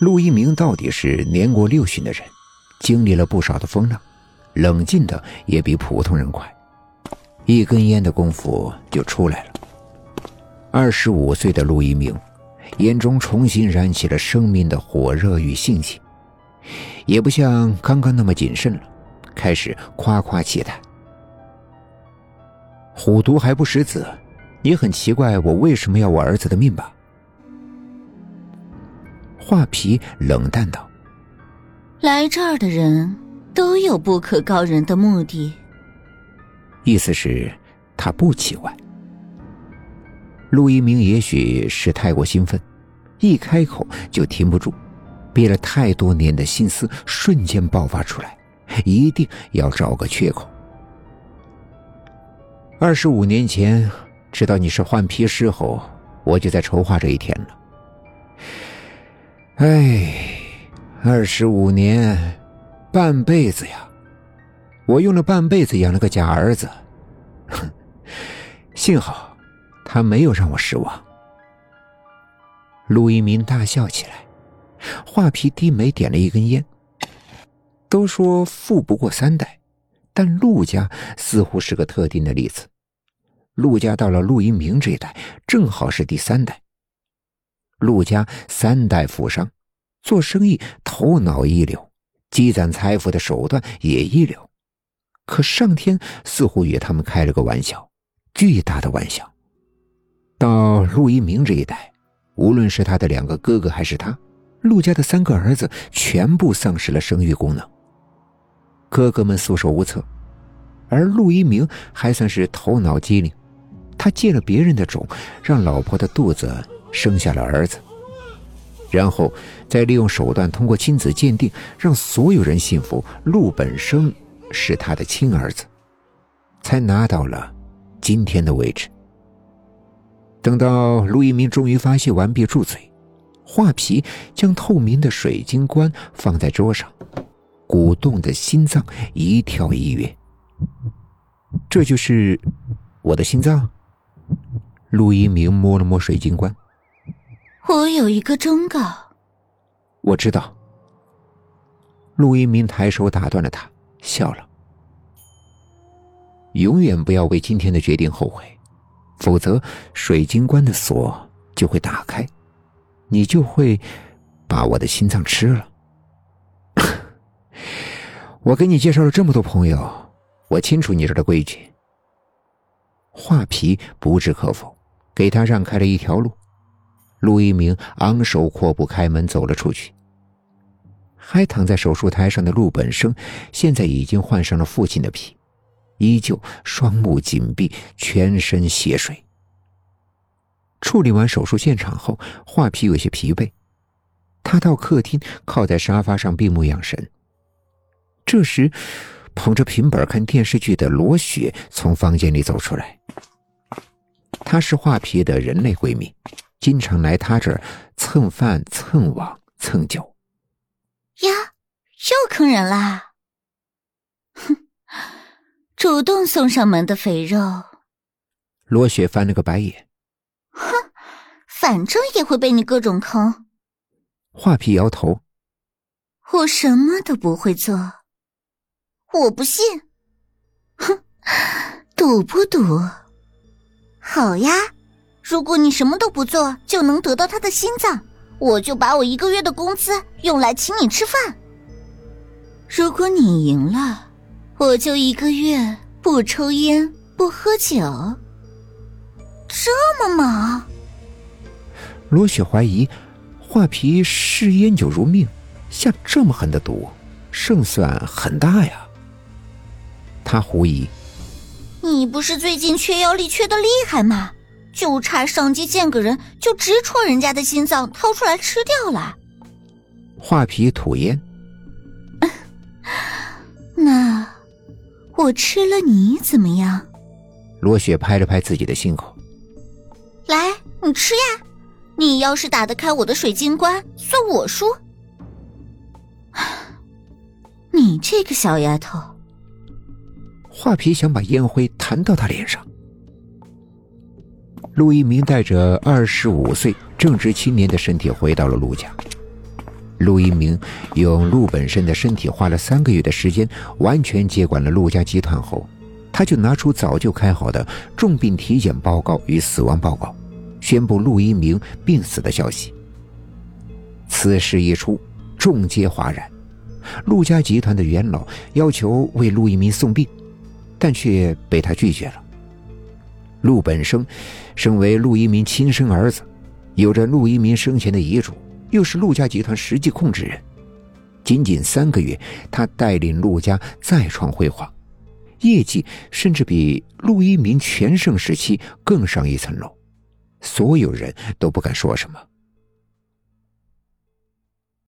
陆一鸣到底是年过六旬的人，经历了不少的风浪，冷静的也比普通人快，一根烟的功夫就出来了。二十五岁的陆一鸣，眼中重新燃起了生命的火热与兴起，也不像刚刚那么谨慎了，开始夸夸其谈。虎毒还不食子，你很奇怪我为什么要我儿子的命吧？画皮冷淡道：“来这儿的人都有不可告人的目的。”意思是，他不奇怪。陆一鸣也许是太过兴奋，一开口就停不住，憋了太多年的心思瞬间爆发出来，一定要找个缺口。二十五年前，知道你是换皮师后，我就在筹划这一天了。哎，二十五年，半辈子呀！我用了半辈子养了个假儿子，哼！幸好他没有让我失望。陆一鸣大笑起来，画皮低眉点了一根烟。都说富不过三代，但陆家似乎是个特定的例子。陆家到了陆一鸣这一代，正好是第三代。陆家三代富商，做生意头脑一流，积攒财富的手段也一流。可上天似乎与他们开了个玩笑，巨大的玩笑。到陆一鸣这一代，无论是他的两个哥哥还是他，陆家的三个儿子全部丧失了生育功能。哥哥们束手无策，而陆一鸣还算是头脑机灵，他借了别人的种，让老婆的肚子。生下了儿子，然后再利用手段通过亲子鉴定，让所有人信服陆本生是他的亲儿子，才拿到了今天的位置。等到陆一鸣终于发泄完毕，住嘴，画皮将透明的水晶棺放在桌上，鼓动的心脏一跳一跃。这就是我的心脏。陆一鸣摸了摸水晶棺。我有一个忠告。我知道。陆一鸣抬手打断了他，笑了。永远不要为今天的决定后悔，否则水晶棺的锁就会打开，你就会把我的心脏吃了。我给你介绍了这么多朋友，我清楚你这的规矩。画皮不置可否，给他让开了一条路。陆一鸣昂首阔步开门走了出去。还躺在手术台上的陆本生，现在已经换上了父亲的皮，依旧双目紧闭，全身血水。处理完手术现场后，画皮有些疲惫，他到客厅靠在沙发上闭目养神。这时，捧着平板看电视剧的罗雪从房间里走出来，她是画皮的人类闺蜜。经常来他这儿蹭饭、蹭网、蹭酒。呀，又坑人啦！哼，主动送上门的肥肉。罗雪翻了个白眼。哼，反正也会被你各种坑。画皮摇头。我什么都不会做。我不信。哼，赌不赌？好呀。如果你什么都不做就能得到他的心脏，我就把我一个月的工资用来请你吃饭。如果你赢了，我就一个月不抽烟不喝酒。这么猛？罗雪怀疑，画皮视烟酒如命，下这么狠的毒，胜算很大呀。他狐疑：你不是最近缺药力缺的厉害吗？就差上街见个人，就直戳人家的心脏，掏出来吃掉了。画皮吐烟。那我吃了你怎么样？罗雪拍了拍自己的心口。来，你吃呀！你要是打得开我的水晶棺，算我输。你这个小丫头。画皮想把烟灰弹到他脸上。陆一鸣带着二十五岁正值青年的身体回到了陆家。陆一鸣用陆本生的身体花了三个月的时间，完全接管了陆家集团后，他就拿出早就开好的重病体检报告与死亡报告，宣布陆一鸣病死的消息。此事一出，众皆哗然。陆家集团的元老要求为陆一鸣送病，但却被他拒绝了。陆本生身为陆一鸣亲生儿子，有着陆一鸣生前的遗嘱。又是陆家集团实际控制人，仅仅三个月，他带领陆家再创辉煌，业绩甚至比陆一鸣全盛时期更上一层楼，所有人都不敢说什么。